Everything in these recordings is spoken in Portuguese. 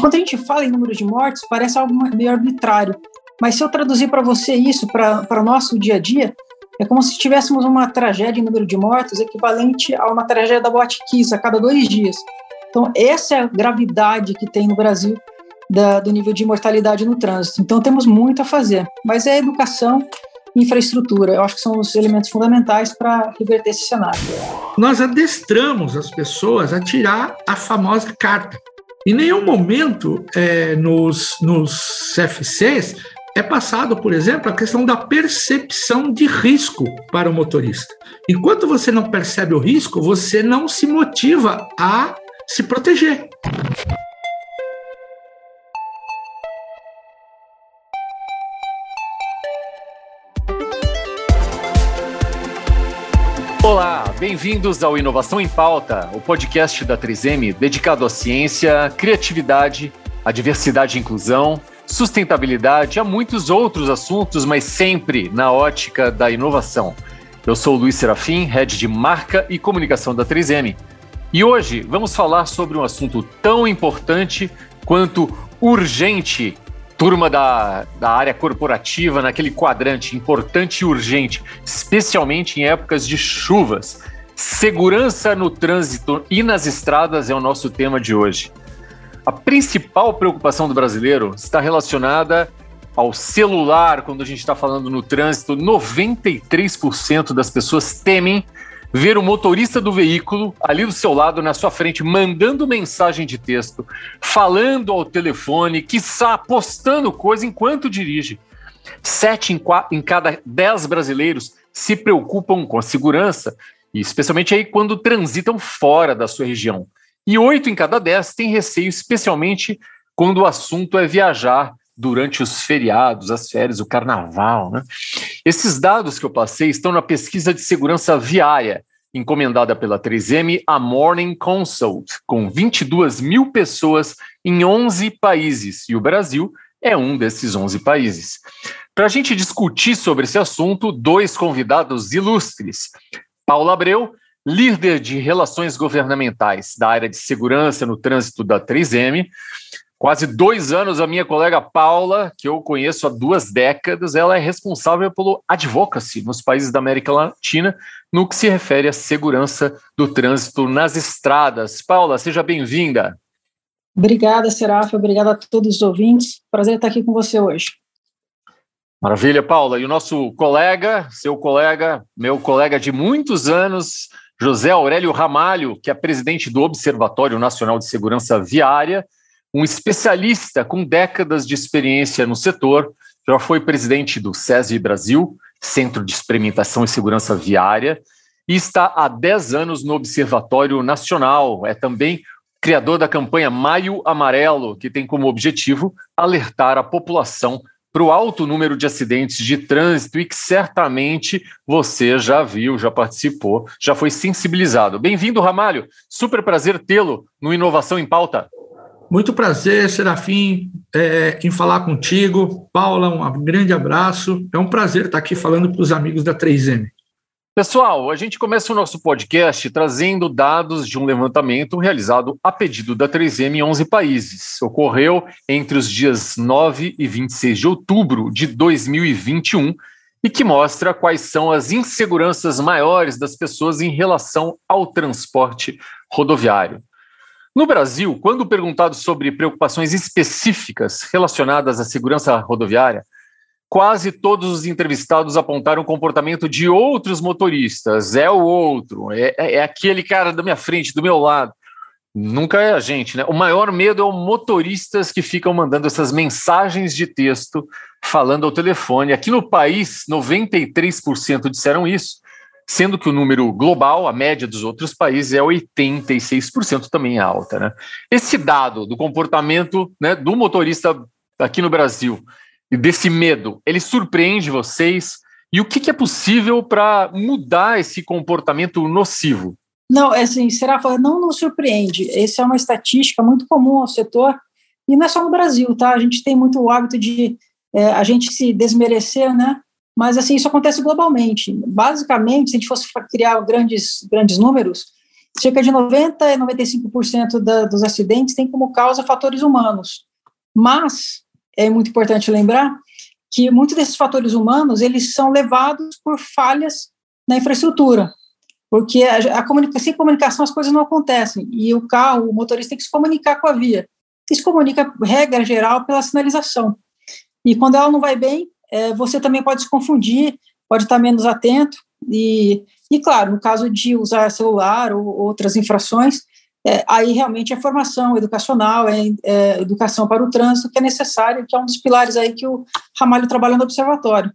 Quando a gente fala em número de mortes, parece algo meio arbitrário, mas se eu traduzir para você isso, para o nosso dia a dia, é como se tivéssemos uma tragédia em número de mortos equivalente a uma tragédia da Boate Kiss a cada dois dias. Então, essa é a gravidade que tem no Brasil da, do nível de mortalidade no trânsito. Então, temos muito a fazer, mas é educação e infraestrutura. Eu acho que são os elementos fundamentais para reverter esse cenário. Nós adestramos as pessoas a tirar a famosa carta. Em nenhum momento é, nos, nos CFCs é passado, por exemplo, a questão da percepção de risco para o motorista. Enquanto você não percebe o risco, você não se motiva a se proteger. Bem-vindos ao Inovação em Pauta, o podcast da 3M dedicado à ciência, criatividade, à diversidade e inclusão, sustentabilidade, a muitos outros assuntos, mas sempre na ótica da inovação. Eu sou o Luiz Serafim, head de marca e comunicação da 3M. E hoje vamos falar sobre um assunto tão importante quanto urgente turma da, da área corporativa naquele quadrante importante e urgente, especialmente em épocas de chuvas. Segurança no trânsito e nas estradas é o nosso tema de hoje. A principal preocupação do brasileiro está relacionada ao celular, quando a gente está falando no trânsito. 93% das pessoas temem ver o motorista do veículo ali do seu lado, na sua frente, mandando mensagem de texto, falando ao telefone, quiçá postando coisa enquanto dirige. Sete em, em cada dez brasileiros se preocupam com a segurança, especialmente aí quando transitam fora da sua região. E oito em cada dez têm receio, especialmente quando o assunto é viajar durante os feriados, as férias, o carnaval. Né? Esses dados que eu passei estão na pesquisa de segurança viária, encomendada pela 3M, a Morning Consult, com 22 mil pessoas em 11 países, e o Brasil é um desses 11 países. Para a gente discutir sobre esse assunto, dois convidados ilustres. Paula Abreu, líder de relações governamentais da área de segurança no trânsito da 3M, quase dois anos, a minha colega Paula, que eu conheço há duas décadas, ela é responsável pelo advocacy nos países da América Latina, no que se refere à segurança do trânsito nas estradas. Paula, seja bem-vinda. Obrigada, Serafa. Obrigada a todos os ouvintes. Prazer estar aqui com você hoje. Maravilha, Paula. E o nosso colega, seu colega, meu colega de muitos anos, José Aurélio Ramalho, que é presidente do Observatório Nacional de Segurança Viária, um especialista com décadas de experiência no setor, já foi presidente do SESI Brasil, Centro de Experimentação e Segurança Viária, e está há 10 anos no Observatório Nacional. É também criador da campanha Maio Amarelo, que tem como objetivo alertar a população para o alto número de acidentes de trânsito e que certamente você já viu, já participou, já foi sensibilizado. Bem-vindo, Ramalho. Super prazer tê-lo no Inovação em Pauta. Muito prazer, Serafim, é, em falar contigo. Paula, um grande abraço. É um prazer estar aqui falando para os amigos da 3M. Pessoal, a gente começa o nosso podcast trazendo dados de um levantamento realizado a pedido da 3M em 11 países. Ocorreu entre os dias 9 e 26 de outubro de 2021 e que mostra quais são as inseguranças maiores das pessoas em relação ao transporte rodoviário. No Brasil, quando perguntado sobre preocupações específicas relacionadas à segurança rodoviária, quase todos os entrevistados apontaram o comportamento de outros motoristas. É o outro, é, é, é aquele cara da minha frente, do meu lado. Nunca é a gente, né? O maior medo é o motoristas que ficam mandando essas mensagens de texto falando ao telefone. Aqui no país, 93% disseram isso sendo que o número global, a média dos outros países, é 86%, também é alta. Né? Esse dado do comportamento né, do motorista aqui no Brasil e desse medo, ele surpreende vocês? E o que, que é possível para mudar esse comportamento nocivo? Não, é assim, será não nos surpreende. Essa é uma estatística muito comum ao setor e não é só no Brasil, tá? A gente tem muito o hábito de é, a gente se desmerecer, né? Mas, assim, isso acontece globalmente. Basicamente, se a gente fosse criar grandes, grandes números, cerca de 90 e 95% da, dos acidentes têm como causa fatores humanos. Mas é muito importante lembrar que muitos desses fatores humanos eles são levados por falhas na infraestrutura, porque a, a comunica, sem comunicação as coisas não acontecem e o carro, o motorista tem que se comunicar com a via. E se comunica, regra geral, pela sinalização. E quando ela não vai bem, é, você também pode se confundir, pode estar menos atento e, e claro, no caso de usar celular ou outras infrações, é, aí realmente é formação educacional, é, é, educação para o trânsito que é necessário, que é um dos pilares aí que o Ramalho trabalha no observatório.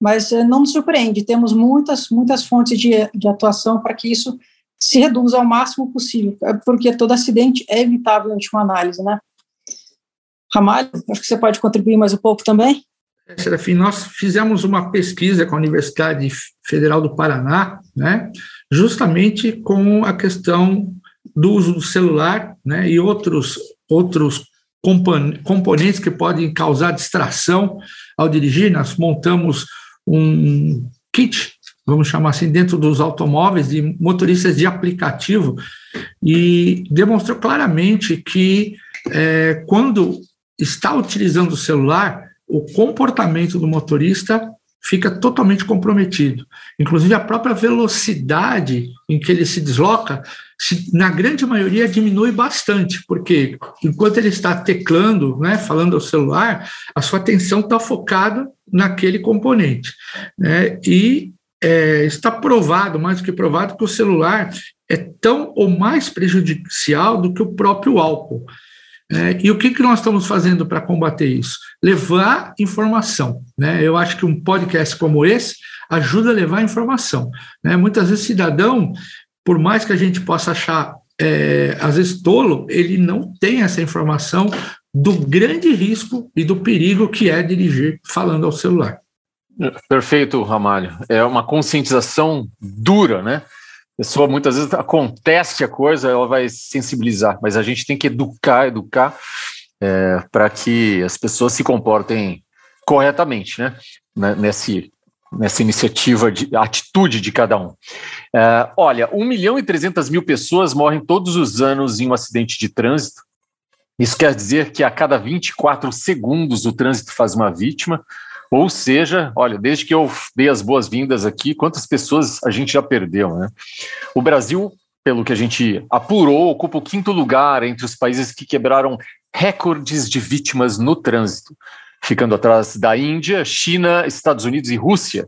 Mas é, não nos surpreende, temos muitas, muitas fontes de, de atuação para que isso se reduza ao máximo possível, é, porque todo acidente é evitável em última análise, né? Ramalho, acho que você pode contribuir mais um pouco também. Serafim, nós fizemos uma pesquisa com a Universidade Federal do Paraná, né, justamente com a questão do uso do celular né, e outros, outros componentes que podem causar distração ao dirigir. Nós montamos um kit, vamos chamar assim, dentro dos automóveis de motoristas de aplicativo e demonstrou claramente que é, quando está utilizando o celular, o comportamento do motorista fica totalmente comprometido. Inclusive, a própria velocidade em que ele se desloca, se, na grande maioria, diminui bastante, porque enquanto ele está teclando, né, falando ao celular, a sua atenção está focada naquele componente. Né, e é, está provado, mais do que provado, que o celular é tão ou mais prejudicial do que o próprio álcool. É, e o que, que nós estamos fazendo para combater isso? Levar informação. Né? Eu acho que um podcast como esse ajuda a levar informação. Né? Muitas vezes, cidadão, por mais que a gente possa achar, é, às vezes, tolo, ele não tem essa informação do grande risco e do perigo que é dirigir falando ao celular. Perfeito, Ramalho. É uma conscientização dura, né? Pessoa muitas vezes acontece a coisa, ela vai sensibilizar, mas a gente tem que educar, educar é, para que as pessoas se comportem corretamente, né? Nesse, nessa iniciativa de atitude de cada um. É, olha, 1 milhão e 300 mil pessoas morrem todos os anos em um acidente de trânsito. Isso quer dizer que a cada 24 segundos o trânsito faz uma vítima. Ou seja, olha, desde que eu dei as boas-vindas aqui, quantas pessoas a gente já perdeu, né? O Brasil, pelo que a gente apurou, ocupa o quinto lugar entre os países que quebraram recordes de vítimas no trânsito, ficando atrás da Índia, China, Estados Unidos e Rússia.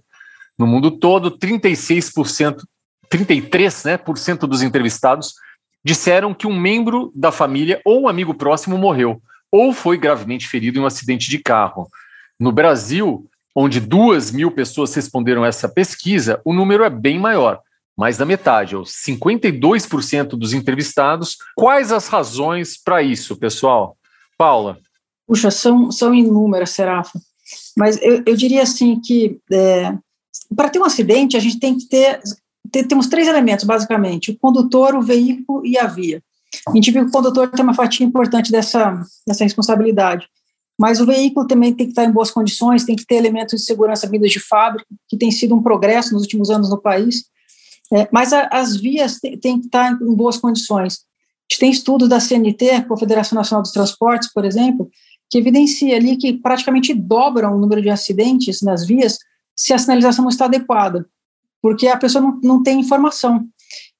No mundo todo, 36%, 33% né, por cento dos entrevistados disseram que um membro da família ou um amigo próximo morreu ou foi gravemente ferido em um acidente de carro. No Brasil, onde duas mil pessoas responderam essa pesquisa, o número é bem maior, mais da metade, os 52% dos entrevistados. Quais as razões para isso, pessoal? Paula? Puxa, são, são inúmeras, Serafa. Mas eu, eu diria assim que é, para ter um acidente, a gente tem que ter, ter, Temos três elementos, basicamente: o condutor, o veículo e a via. A gente viu que o condutor tem uma fatia importante dessa, dessa responsabilidade. Mas o veículo também tem que estar em boas condições, tem que ter elementos de segurança vindos de fábrica, que tem sido um progresso nos últimos anos no país. É, mas a, as vias têm que estar em boas condições. A gente tem estudos da CNT, Confederação Nacional dos Transportes, por exemplo, que evidencia ali que praticamente dobram o número de acidentes nas vias se a sinalização não está adequada, porque a pessoa não, não tem informação.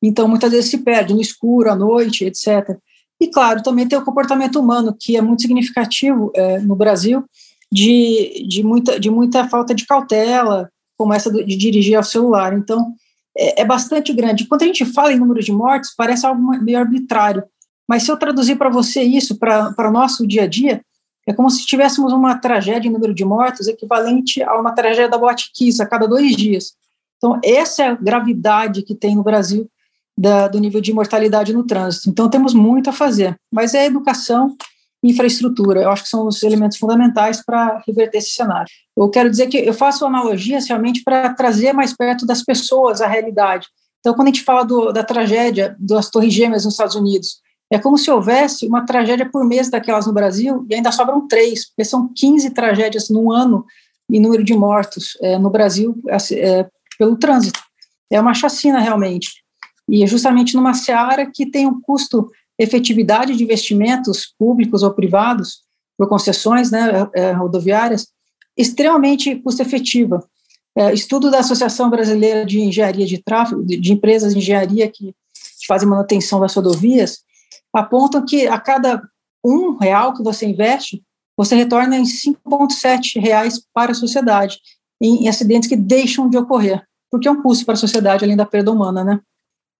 Então, muitas vezes se perde no escuro, à noite, etc. E, claro, também tem o comportamento humano, que é muito significativo é, no Brasil, de, de, muita, de muita falta de cautela, como essa de dirigir ao celular. Então, é, é bastante grande. Quando a gente fala em número de mortes, parece algo meio arbitrário, mas se eu traduzir para você isso, para o nosso dia a dia, é como se tivéssemos uma tragédia em número de mortos equivalente a uma tragédia da Boate Kiss a cada dois dias. Então, essa é a gravidade que tem no Brasil da, do nível de mortalidade no trânsito. Então, temos muito a fazer, mas é educação e infraestrutura. Eu acho que são os elementos fundamentais para reverter esse cenário. Eu quero dizer que eu faço analogias realmente para trazer mais perto das pessoas a realidade. Então, quando a gente fala do, da tragédia das Torres Gêmeas nos Estados Unidos, é como se houvesse uma tragédia por mês daquelas no Brasil e ainda sobram três, porque são 15 tragédias no ano em número de mortos é, no Brasil é, pelo trânsito. É uma chacina, realmente. E é justamente numa seara que tem um custo efetividade de investimentos públicos ou privados por concessões né, é, rodoviárias extremamente custo efetiva. É, estudo da Associação Brasileira de Engenharia de Tráfego, de, de empresas de engenharia que fazem manutenção das rodovias, apontam que a cada um real que você investe, você retorna em 5,7 reais para a sociedade, em, em acidentes que deixam de ocorrer, porque é um custo para a sociedade, além da perda humana, né?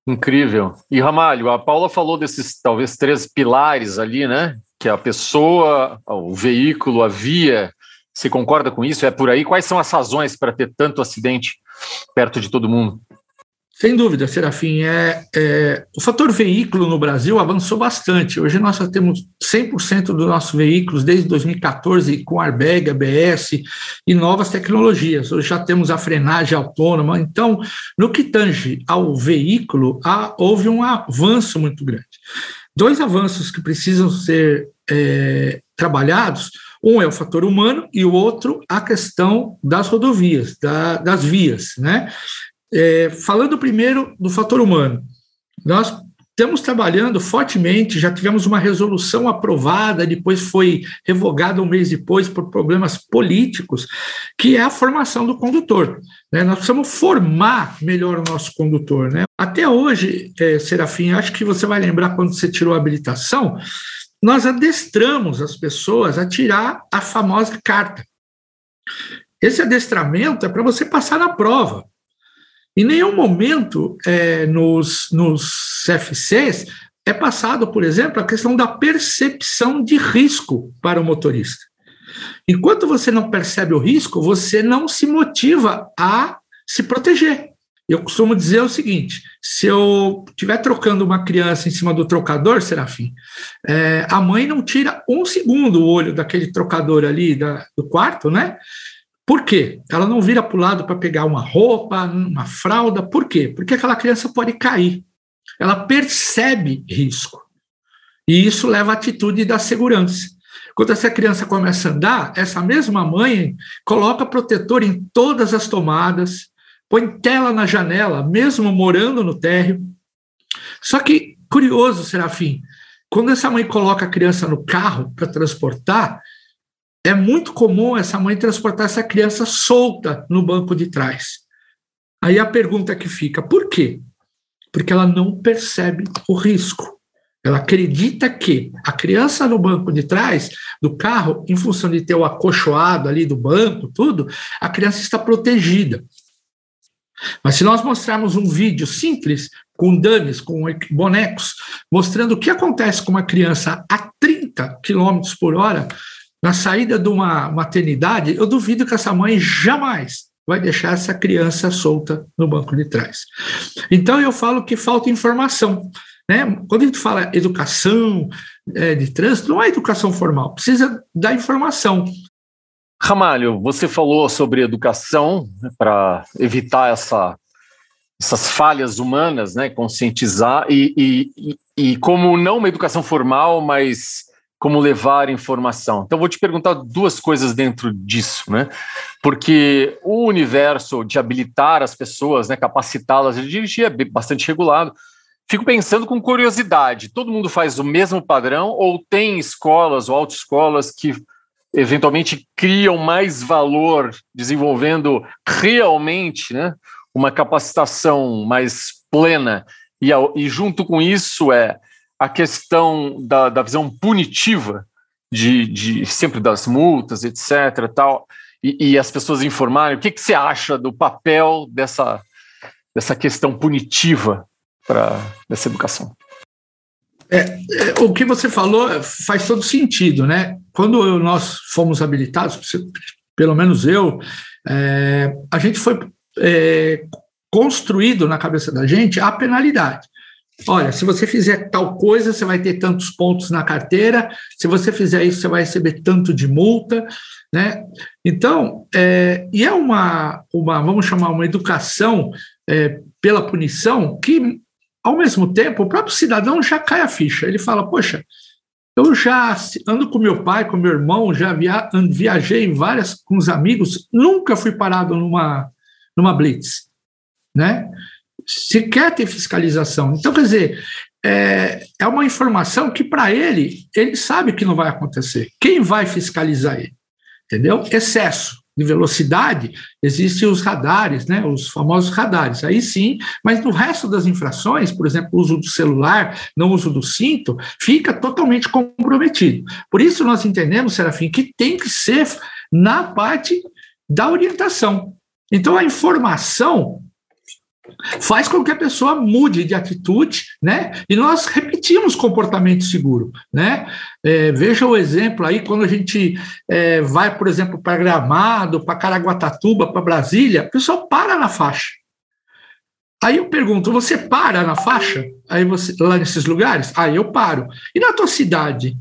Incrível. E Ramalho, a Paula falou desses talvez três pilares ali, né? Que a pessoa, o veículo, a via. Você concorda com isso? É por aí? Quais são as razões para ter tanto acidente perto de todo mundo? Sem dúvida, Serafim. É, é, o fator veículo no Brasil avançou bastante. Hoje nós já temos 100% dos nossos veículos desde 2014 com airbag, ABS e novas tecnologias. Hoje já temos a frenagem autônoma. Então, no que tange ao veículo, há, houve um avanço muito grande. Dois avanços que precisam ser é, trabalhados. Um é o fator humano e o outro a questão das rodovias, da, das vias, né? É, falando primeiro do fator humano, nós estamos trabalhando fortemente, já tivemos uma resolução aprovada, depois foi revogada um mês depois por problemas políticos, que é a formação do condutor. Né? Nós precisamos formar melhor o nosso condutor. Né? Até hoje, é, Serafim, acho que você vai lembrar quando você tirou a habilitação, nós adestramos as pessoas a tirar a famosa carta. Esse adestramento é para você passar na prova. Em nenhum momento é, nos, nos CFCs é passado, por exemplo, a questão da percepção de risco para o motorista. Enquanto você não percebe o risco, você não se motiva a se proteger. Eu costumo dizer o seguinte: se eu estiver trocando uma criança em cima do trocador, Serafim, é, a mãe não tira um segundo o olho daquele trocador ali da, do quarto, né? Por quê? Ela não vira para o lado para pegar uma roupa, uma fralda. Por quê? Porque aquela criança pode cair. Ela percebe risco. E isso leva à atitude da segurança. Quando essa criança começa a andar, essa mesma mãe coloca protetor em todas as tomadas, põe tela na janela, mesmo morando no térreo. Só que, curioso, Serafim, quando essa mãe coloca a criança no carro para transportar, é muito comum essa mãe transportar essa criança solta no banco de trás. Aí a pergunta que fica: por quê? Porque ela não percebe o risco. Ela acredita que a criança no banco de trás do carro, em função de ter o acolchoado ali do banco, tudo, a criança está protegida. Mas se nós mostrarmos um vídeo simples, com dames, com bonecos, mostrando o que acontece com uma criança a 30 km por hora, na saída de uma maternidade, eu duvido que essa mãe jamais vai deixar essa criança solta no banco de trás. Então eu falo que falta informação. Né? Quando a gente fala educação é, de trânsito, não é educação formal, precisa da informação. Ramalho, você falou sobre educação né, para evitar essa, essas falhas humanas, né, conscientizar, e, e, e como não uma educação formal, mas como levar informação. Então, vou te perguntar duas coisas dentro disso, né? Porque o universo de habilitar as pessoas, né, capacitá-las a dirigir é bastante regulado. Fico pensando com curiosidade: todo mundo faz o mesmo padrão ou tem escolas ou autoescolas que eventualmente criam mais valor desenvolvendo realmente né, uma capacitação mais plena? E, e junto com isso é a questão da, da visão punitiva de, de, sempre das multas, etc. Tal, e, e as pessoas informarem. O que, que você acha do papel dessa, dessa questão punitiva para essa educação? É, é, o que você falou faz todo sentido, né? Quando nós fomos habilitados, pelo menos eu, é, a gente foi é, construído na cabeça da gente a penalidade. Olha, se você fizer tal coisa, você vai ter tantos pontos na carteira, se você fizer isso, você vai receber tanto de multa, né? Então, é, e é uma, uma, vamos chamar, uma educação é, pela punição que, ao mesmo tempo, o próprio cidadão já cai a ficha. Ele fala, poxa, eu já ando com meu pai, com meu irmão, já via, viajei várias com os amigos, nunca fui parado numa, numa blitz, né? Sequer ter fiscalização. Então, quer dizer, é, é uma informação que, para ele, ele sabe que não vai acontecer. Quem vai fiscalizar ele? Entendeu? Excesso de velocidade, existem os radares, né, os famosos radares. Aí sim, mas no resto das infrações, por exemplo, uso do celular, não uso do cinto, fica totalmente comprometido. Por isso nós entendemos, Serafim, que tem que ser na parte da orientação. Então a informação faz com que a pessoa mude de atitude, né? E nós repetimos comportamento seguro, né? É, veja o exemplo aí quando a gente é, vai, por exemplo, para Gramado, para Caraguatatuba, para Brasília, a pessoa para na faixa. Aí eu pergunto, você para na faixa? Aí você lá nesses lugares? Aí eu paro. E na tua cidade?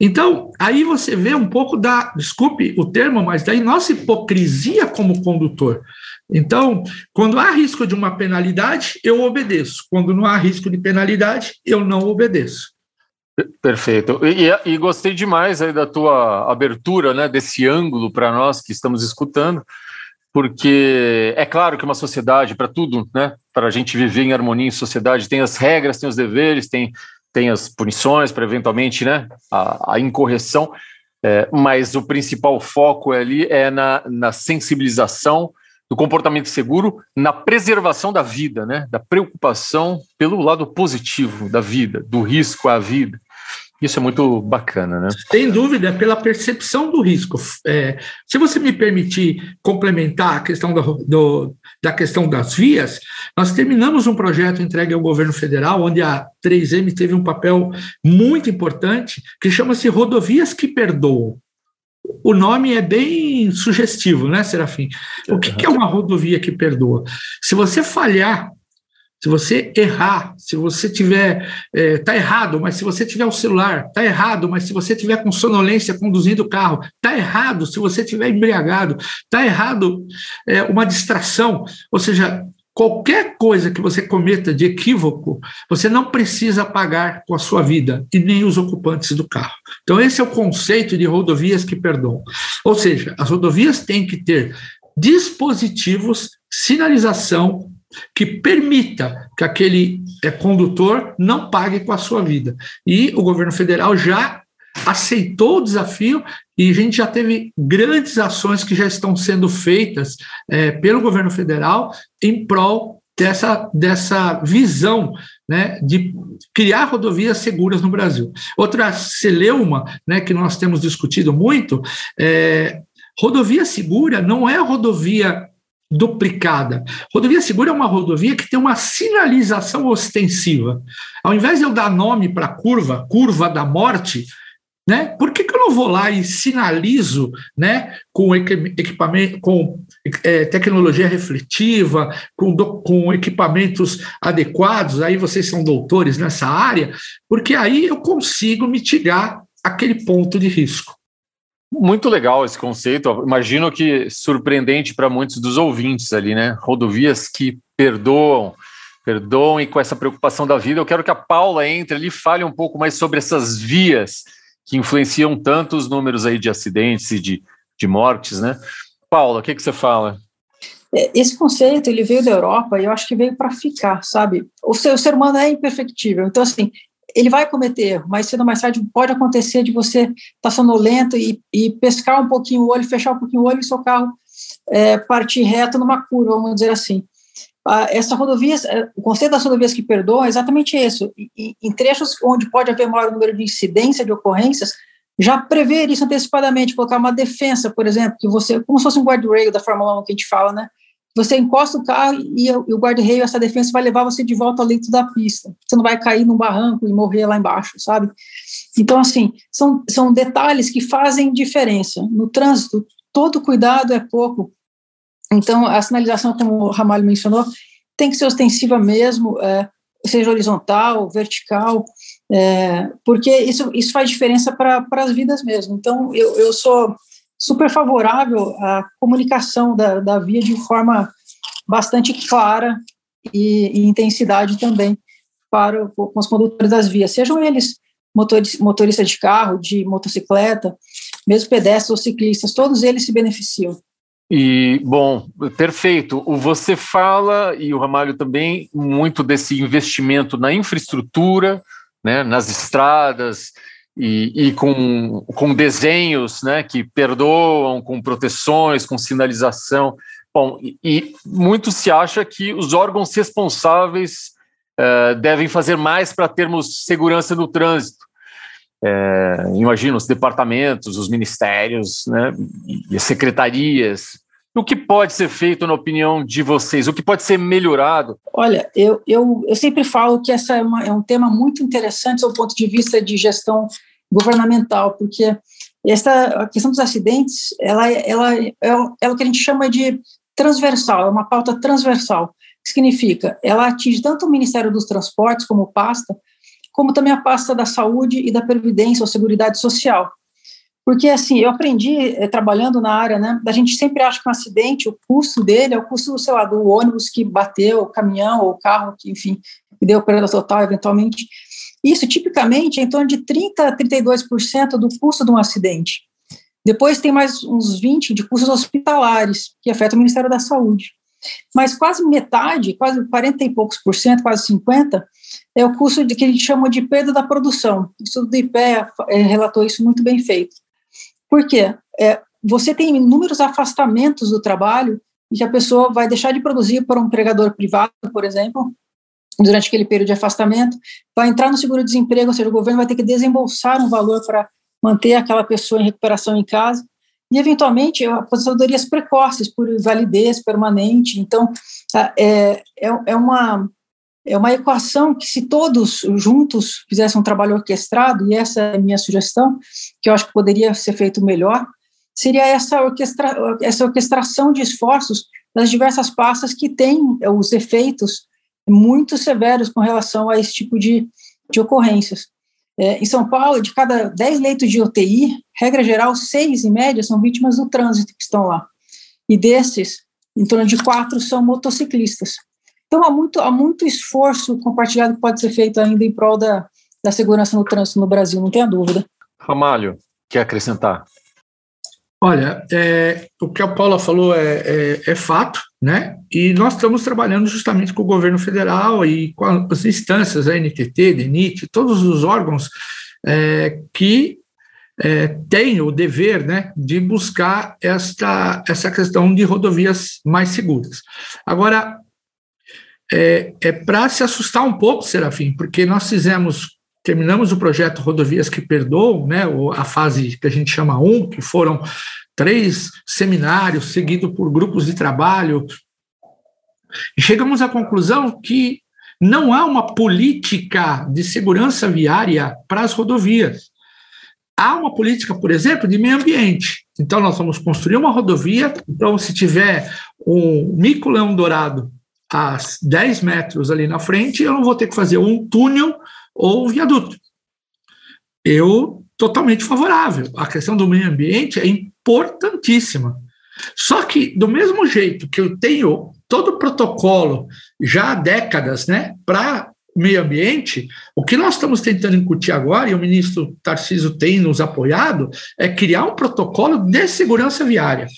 Então, aí você vê um pouco da, desculpe o termo, mas da nossa hipocrisia como condutor. Então, quando há risco de uma penalidade, eu obedeço. Quando não há risco de penalidade, eu não obedeço. Perfeito. E, e gostei demais da tua abertura, né, desse ângulo para nós que estamos escutando, porque é claro que uma sociedade, para tudo, né, para a gente viver em harmonia em sociedade, tem as regras, tem os deveres, tem, tem as punições para eventualmente, né, a, a incorreção, é, mas o principal foco ali é na, na sensibilização do comportamento seguro na preservação da vida, né? da preocupação pelo lado positivo da vida, do risco à vida. Isso é muito bacana, né? Sem dúvida, é pela percepção do risco. É, se você me permitir complementar a questão do, do, da questão das vias, nós terminamos um projeto entregue ao governo federal, onde a 3M teve um papel muito importante, que chama-se Rodovias que Perdoam o nome é bem sugestivo, né, Serafim? O que, que é uma rodovia que perdoa? Se você falhar, se você errar, se você tiver. Está é, errado, mas se você tiver o celular, está errado, mas se você tiver com sonolência conduzindo o carro, está errado, se você tiver embriagado, está errado é, uma distração. Ou seja, Qualquer coisa que você cometa de equívoco, você não precisa pagar com a sua vida e nem os ocupantes do carro. Então, esse é o conceito de rodovias que perdoam. Ou seja, as rodovias têm que ter dispositivos, sinalização que permita que aquele é, condutor não pague com a sua vida. E o governo federal já aceitou o desafio e a gente já teve grandes ações que já estão sendo feitas é, pelo governo federal em prol dessa, dessa visão né, de criar rodovias seguras no Brasil. Outra celeuma né, que nós temos discutido muito é rodovia segura não é rodovia duplicada. Rodovia segura é uma rodovia que tem uma sinalização ostensiva. Ao invés de eu dar nome para curva, curva da morte, né? Por que, que eu não vou lá e sinalizo né, com equipamento, com é, tecnologia refletiva, com, do, com equipamentos adequados? Aí vocês são doutores nessa área, porque aí eu consigo mitigar aquele ponto de risco. Muito legal esse conceito. Imagino que surpreendente para muitos dos ouvintes ali, né? Rodovias que perdoam, perdoam e com essa preocupação da vida. Eu quero que a Paula entre ali e fale um pouco mais sobre essas vias que influenciam tanto os números aí de acidentes e de, de mortes, né? Paula, o que, que você fala? É, esse conceito ele veio da Europa e eu acho que veio para ficar, sabe? O ser, o ser humano é imperfectível, então assim ele vai cometer erro, mas ou mais tarde pode acontecer de você estar tá sonolento e, e pescar um pouquinho o olho, fechar um pouquinho o olho e seu carro é, partir reto numa curva, vamos dizer assim essa rodovias, é, o conceito das rodovias que perdoam é exatamente isso. Em trechos onde pode haver maior número de incidência de ocorrências, já prever isso antecipadamente, colocar uma defesa, por exemplo, que você, como se fosse um guardrail da Fórmula 1 que a gente fala, né? Você encosta o carro e, o guarda-reio, essa defesa vai levar você de volta ao leito da pista. Você não vai cair num barranco e morrer lá embaixo, sabe? Então, assim, são, são detalhes que fazem diferença. No trânsito, todo cuidado é pouco. Então, a sinalização, como o Ramalho mencionou, tem que ser ostensiva mesmo, é, seja horizontal, vertical, é, porque isso, isso faz diferença para as vidas mesmo. Então, eu, eu sou super favorável à comunicação da, da via de forma bastante clara e, e intensidade também para os condutores das vias, sejam eles motoristas motorista de carro, de motocicleta, mesmo pedestres ou ciclistas, todos eles se beneficiam. E, bom, perfeito. O você fala, e o Ramalho também, muito desse investimento na infraestrutura, né, nas estradas, e, e, com, com desenhos né, que perdoam, com proteções, com sinalização. Bom, e, e muito se acha que os órgãos responsáveis uh, devem fazer mais para termos segurança no trânsito. É, imagino os departamentos, os ministérios, né, e as secretarias. O que pode ser feito, na opinião de vocês? O que pode ser melhorado? Olha, eu, eu, eu sempre falo que essa é, uma, é um tema muito interessante do ponto de vista de gestão governamental, porque essa a questão dos acidentes, ela, ela, é, é o que a gente chama de transversal, é uma pauta transversal, que significa ela atinge tanto o Ministério dos Transportes como pasta, como também a pasta da saúde e da previdência ou seguridade social. Porque, assim, eu aprendi é, trabalhando na área, né, a gente sempre acha que um acidente, o custo dele é o custo, sei lá, do ônibus que bateu, o caminhão ou carro que, enfim, deu perda total eventualmente. Isso, tipicamente, é em torno de 30% a 32% do custo de um acidente. Depois tem mais uns 20% de custos hospitalares, que afetam o Ministério da Saúde. Mas quase metade, quase 40 e poucos por cento, quase 50, é o custo de que a gente chama de perda da produção. O estudo do IPEA é, relatou isso muito bem feito. Por quê? É, você tem inúmeros afastamentos do trabalho e que a pessoa vai deixar de produzir por um empregador privado, por exemplo, durante aquele período de afastamento, vai entrar no seguro-desemprego, ou seja, o governo vai ter que desembolsar um valor para manter aquela pessoa em recuperação em casa, e, eventualmente, aposentadorias precoces por invalidez permanente. Então, é, é, é, uma, é uma equação que, se todos juntos fizessem um trabalho orquestrado, e essa é a minha sugestão, que eu acho que poderia ser feito melhor, seria essa, orquestra, essa orquestração de esforços das diversas pastas que têm os efeitos muito severos com relação a esse tipo de, de ocorrências. É, em São Paulo, de cada 10 leitos de UTI, regra geral, seis em média são vítimas do trânsito que estão lá. E desses, em torno de quatro são motociclistas. Então, há muito, há muito esforço compartilhado que pode ser feito ainda em prol da, da segurança no trânsito no Brasil, não tenha dúvida. Ramalho, quer acrescentar? Olha, é, o que a Paula falou é, é, é, fato, né? E nós estamos trabalhando justamente com o governo federal e com as instâncias, a NTT, DENIT, todos os órgãos é, que é, têm o dever né, de buscar esta, essa questão de rodovias mais seguras. Agora, é, é para se assustar um pouco, Serafim, porque nós fizemos terminamos o projeto Rodovias que Perdoam, né, a fase que a gente chama 1, que foram três seminários seguidos por grupos de trabalho, e chegamos à conclusão que não há uma política de segurança viária para as rodovias. Há uma política, por exemplo, de meio ambiente. Então, nós vamos construir uma rodovia. Então, se tiver um mico-leão dourado a 10 metros ali na frente, eu não vou ter que fazer um túnel ou viaduto. Eu totalmente favorável. A questão do meio ambiente é importantíssima. Só que, do mesmo jeito que eu tenho todo o protocolo já há décadas né, para meio ambiente, o que nós estamos tentando incutir agora, e o ministro Tarcísio tem nos apoiado, é criar um protocolo de segurança viária.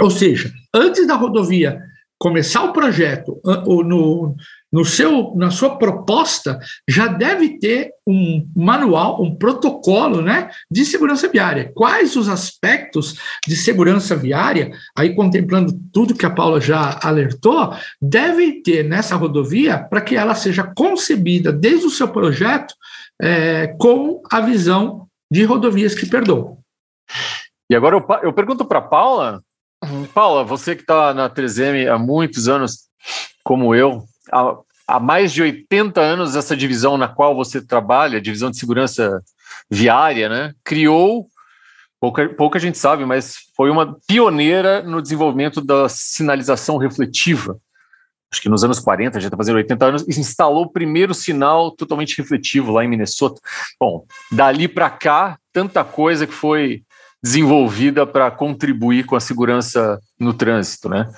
Ou seja, antes da rodovia começar o projeto, no, no seu, na sua proposta, já deve ter um manual, um protocolo né, de segurança viária. Quais os aspectos de segurança viária, aí contemplando tudo que a Paula já alertou, devem ter nessa rodovia para que ela seja concebida desde o seu projeto é, com a visão de rodovias que perdoam. E agora eu, eu pergunto para Paula, Paula, você que está na 3M há muitos anos, como eu, há, há mais de 80 anos, essa divisão na qual você trabalha, divisão de segurança viária, né, criou, pouca, pouca gente sabe, mas foi uma pioneira no desenvolvimento da sinalização refletiva. Acho que nos anos 40, já está fazendo 80 anos, instalou o primeiro sinal totalmente refletivo lá em Minnesota. Bom, dali para cá, tanta coisa que foi desenvolvida para contribuir com a segurança no trânsito, né?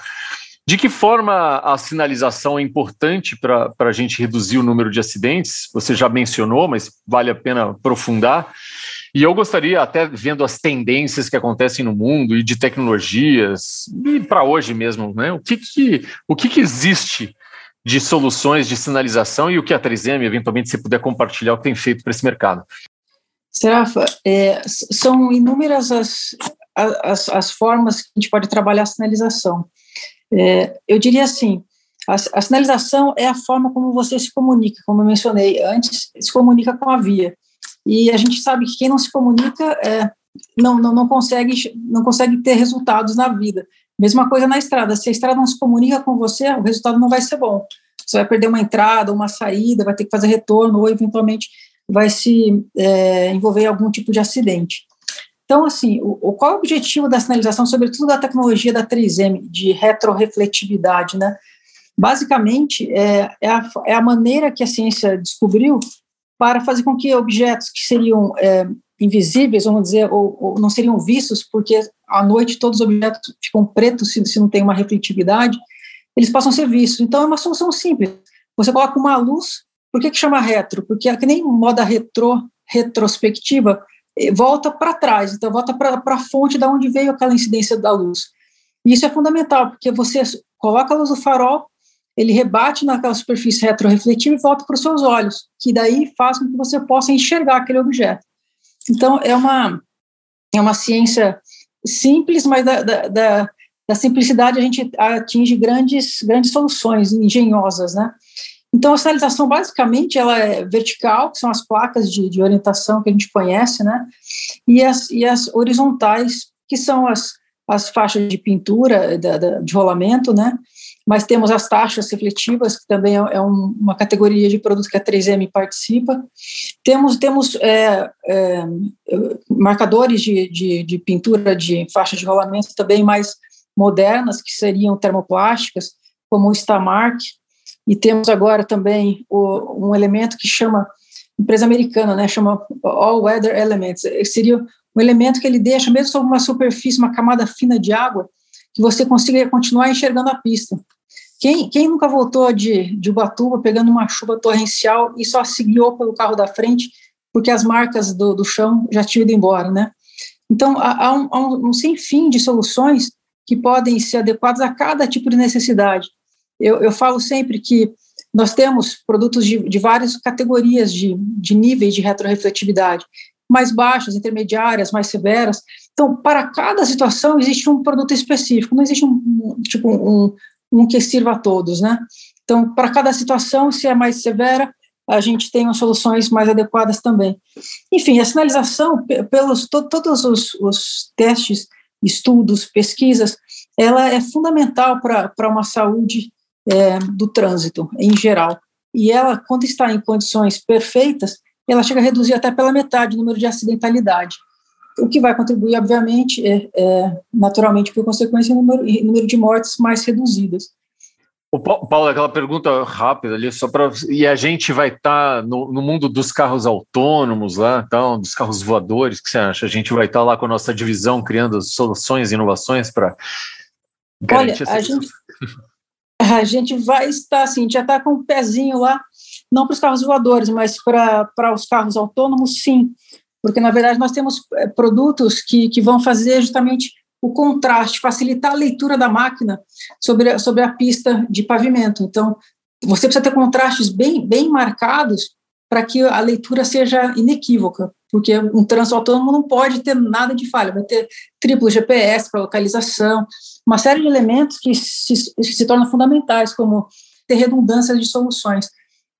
De que forma a sinalização é importante para a gente reduzir o número de acidentes? Você já mencionou, mas vale a pena aprofundar. E eu gostaria, até vendo as tendências que acontecem no mundo e de tecnologias, e para hoje mesmo, né? O que, que, o que, que existe de soluções de sinalização e o que a 3M, eventualmente, se puder compartilhar o que tem feito para esse mercado? Serafa, é, são inúmeras as, as, as, formas que a gente pode trabalhar a sinalização. É, eu diria assim, a, a, sinalização é a forma como você se comunica, como eu mencionei antes, se comunica com a via. E a gente sabe que quem não se comunica é, não, não, não, consegue, não consegue ter resultados na vida. Mesma coisa na estrada, se a estrada não se comunica com você, o resultado não vai ser bom. Você vai perder uma entrada, uma saída, vai ter que fazer retorno, ou eventualmente vai se é, envolver em algum tipo de acidente. Então, assim, o, qual é o objetivo da sinalização, sobretudo da tecnologia da 3M, de retrorefletividade, né? Basicamente, é, é, a, é a maneira que a ciência descobriu para fazer com que objetos que seriam é, invisíveis, vamos dizer, ou, ou, não seriam vistos, porque à noite todos os objetos ficam pretos se, se não tem uma refletividade, eles possam ser vistos. Então, é uma solução simples. Você coloca uma luz, por que, que chama retro? Porque é que nem moda retro, retrospectiva, eh, volta para trás, então volta para a fonte da onde veio aquela incidência da luz. E isso é fundamental, porque você coloca a luz do farol, ele rebate naquela superfície retrorefletiva e volta para os seus olhos, que daí faz com que você possa enxergar aquele objeto. Então, é uma, é uma ciência simples, mas da, da, da, da simplicidade a gente atinge grandes, grandes soluções engenhosas, né? Então, a sinalização, basicamente, ela é vertical, que são as placas de, de orientação que a gente conhece, né? E as, e as horizontais, que são as, as faixas de pintura, da, da, de rolamento, né? Mas temos as taxas refletivas, que também é, é um, uma categoria de produtos que a 3M participa. Temos, temos é, é, marcadores de, de, de pintura de faixa de rolamento também mais modernas, que seriam termoplásticas, como o Stamark, e temos agora também o, um elemento que chama, empresa americana, né, chama All Weather Elements. Seria um elemento que ele deixa, mesmo sobre uma superfície, uma camada fina de água, que você consiga continuar enxergando a pista. Quem, quem nunca voltou de, de Ubatuba pegando uma chuva torrencial e só seguiu pelo carro da frente porque as marcas do, do chão já tinham ido embora, né? Então, há, há, um, há um sem fim de soluções que podem ser adequadas a cada tipo de necessidade. Eu, eu falo sempre que nós temos produtos de, de várias categorias de, de níveis de retrorefletividade, mais baixas, intermediárias, mais severas. Então, para cada situação existe um produto específico, não existe um tipo um, um que sirva a todos, né? Então, para cada situação, se é mais severa, a gente tem soluções mais adequadas também. Enfim, a sinalização, pelos to, todos os, os testes, estudos, pesquisas, ela é fundamental para uma saúde é, do trânsito em geral. E ela, quando está em condições perfeitas, ela chega a reduzir até pela metade o número de acidentalidade, o que vai contribuir, obviamente, é, é, naturalmente, por consequência, o número, número de mortes mais reduzidas. O Paulo, aquela pergunta rápida ali, só para. E a gente vai estar tá no, no, mundo dos carros autônomos lá, então, dos carros voadores, o que você acha? A gente vai estar tá lá com a nossa divisão criando soluções, inovações para garantir Olha, a gente, a gente vai estar assim, já está com o um pezinho lá, não para os carros voadores, mas para os carros autônomos, sim, porque na verdade nós temos eh, produtos que, que vão fazer justamente o contraste, facilitar a leitura da máquina sobre, a, sobre a pista de pavimento. Então, você precisa ter contrastes bem, bem marcados para que a leitura seja inequívoca, porque um trânsito autônomo não pode ter nada de falha, vai ter triplo GPS para localização, uma série de elementos que se, se tornam fundamentais, como ter redundância de soluções.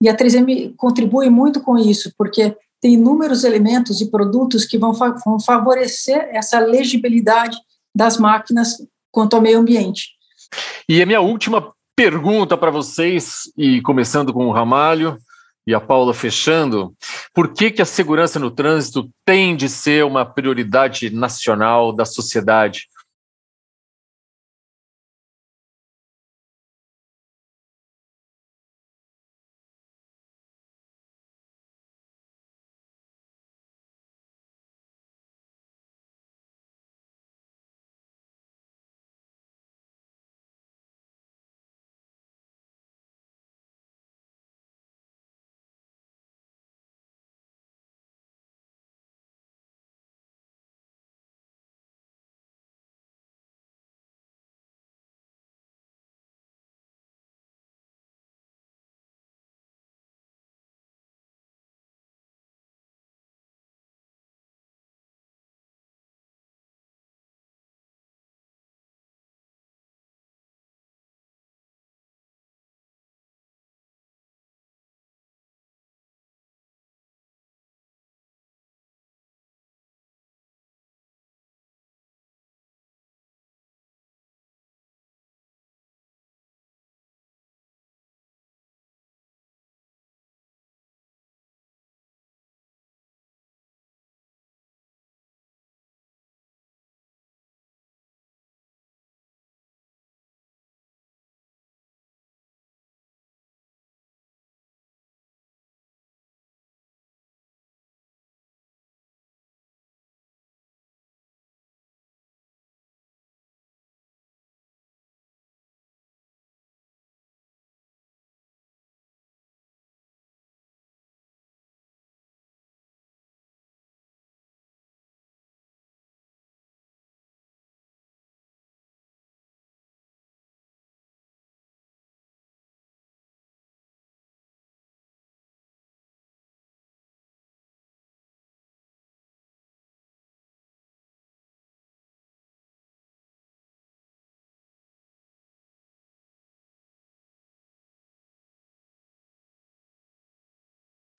E a 3M contribui muito com isso, porque tem inúmeros elementos e produtos que vão, vão favorecer essa legibilidade das máquinas quanto ao meio ambiente. E a minha última pergunta para vocês, e começando com o Ramalho e a Paula fechando, por que, que a segurança no trânsito tem de ser uma prioridade nacional da sociedade?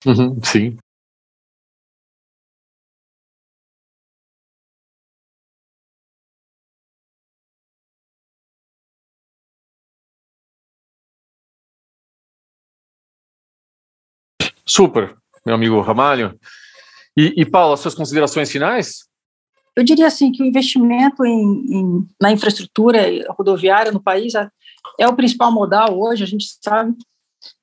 Uhum, sim. Super, meu amigo Ramalho. E, e Paulo, as suas considerações finais? Eu diria assim que o investimento em, em, na infraestrutura rodoviária no país é, é, o principal modal hoje, a gente sabe.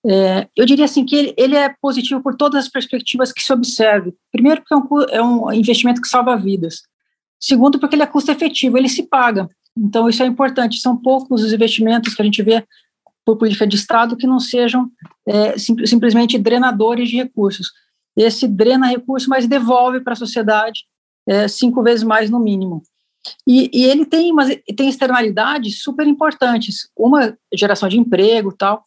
É, eu diria assim que ele, ele, é positivo por todas as perspectivas que se observe. Primeiro, porque é um, é um investimento que salva vidas. Segundo, porque ele é custo efetivo, ele se paga. Então, isso é importante. São poucos os investimentos que a gente vê por política de Estado que não sejam é, sim, simplesmente drenadores de recursos. Esse drena recursos, mas devolve para a sociedade é, cinco vezes mais no mínimo. E, e ele tem, umas, tem externalidades super importantes, uma geração de emprego tal,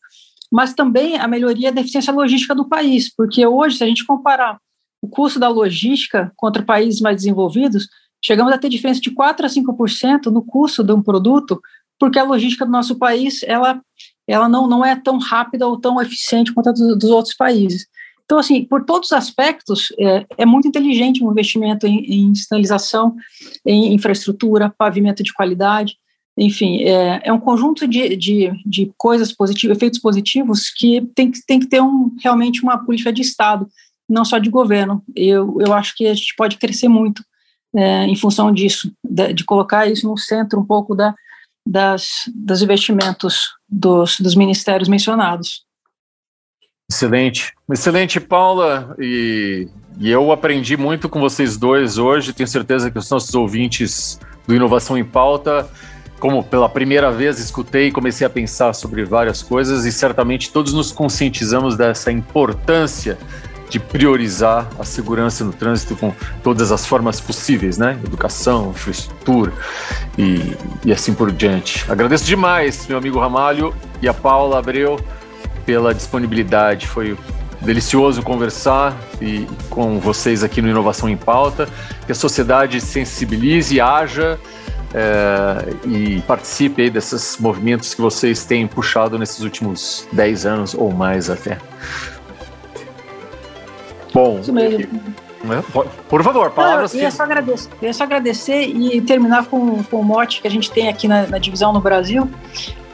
mas também a melhoria da eficiência logística do país, porque hoje, se a gente comparar o custo da logística contra países mais desenvolvidos, chegamos a ter diferença de 4 a 5% no custo de um produto, porque a logística do nosso país ela ela não, não é tão rápida ou tão eficiente quanto a dos, dos outros países. Então, assim, por todos os aspectos, é, é muito inteligente o um investimento em, em, sinalização, em infraestrutura, pavimento de qualidade, enfim, é, é um conjunto de, de, de, coisas positivas, efeitos positivos, que tem, que tem que ter um, realmente uma política de Estado, não só de governo. Eu, eu acho que a gente pode crescer muito é, em função disso, de, de colocar isso no centro um pouco da, das, dos investimentos dos, dos ministérios mencionados. Excelente, excelente, Paula. E, e, eu aprendi muito com vocês dois hoje. Tenho certeza que os nossos ouvintes do Inovação em Pauta, como pela primeira vez escutei e comecei a pensar sobre várias coisas, e certamente todos nos conscientizamos dessa importância de priorizar a segurança no trânsito com todas as formas possíveis, né? Educação, infraestrutura e, e assim por diante. Agradeço demais, meu amigo Ramalho e a Paula Abreu, pela disponibilidade. Foi delicioso conversar e, com vocês aqui no Inovação em Pauta. Que a sociedade sensibilize, haja é, e participe aí desses movimentos que vocês têm puxado nesses últimos 10 anos ou mais até. Bom. Isso mesmo. Né? Por favor, palavras. Não, eu, ia só agradecer, eu ia só agradecer e terminar com, com o mote que a gente tem aqui na, na divisão no Brasil,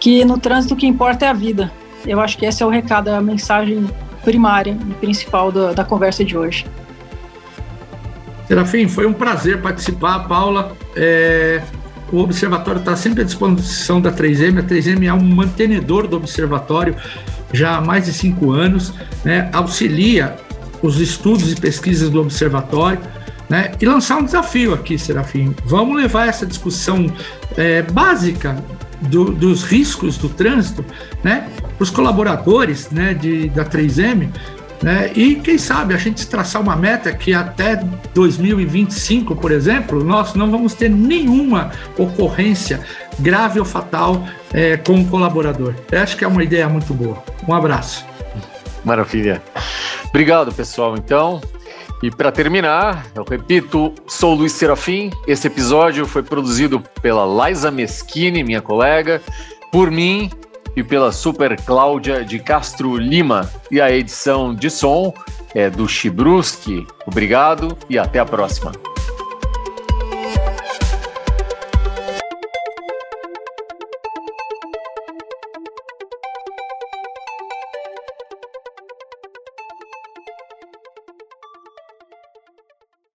que no trânsito o que importa é a vida. Eu acho que esse é o recado, a mensagem primária e principal do, da conversa de hoje. Serafim, foi um prazer participar, Paula. É, o Observatório está sempre à disposição da 3M. A 3M é um mantenedor do Observatório já há mais de cinco anos, né, auxilia os estudos e pesquisas do observatório, né? E lançar um desafio aqui, Serafim. Vamos levar essa discussão é, básica do, dos riscos do trânsito, né? Para os colaboradores, né? De, da 3M, né? E quem sabe a gente traçar uma meta que até 2025, por exemplo, nós não vamos ter nenhuma ocorrência grave ou fatal é, com o colaborador. Eu acho que é uma ideia muito boa. Um abraço. Maravilha. Obrigado, pessoal. Então, e para terminar, eu repito, sou Luiz Serafim. Esse episódio foi produzido pela Liza Meschini, minha colega, por mim e pela Super Cláudia de Castro Lima. E a edição de som é do Chibruski. Obrigado e até a próxima.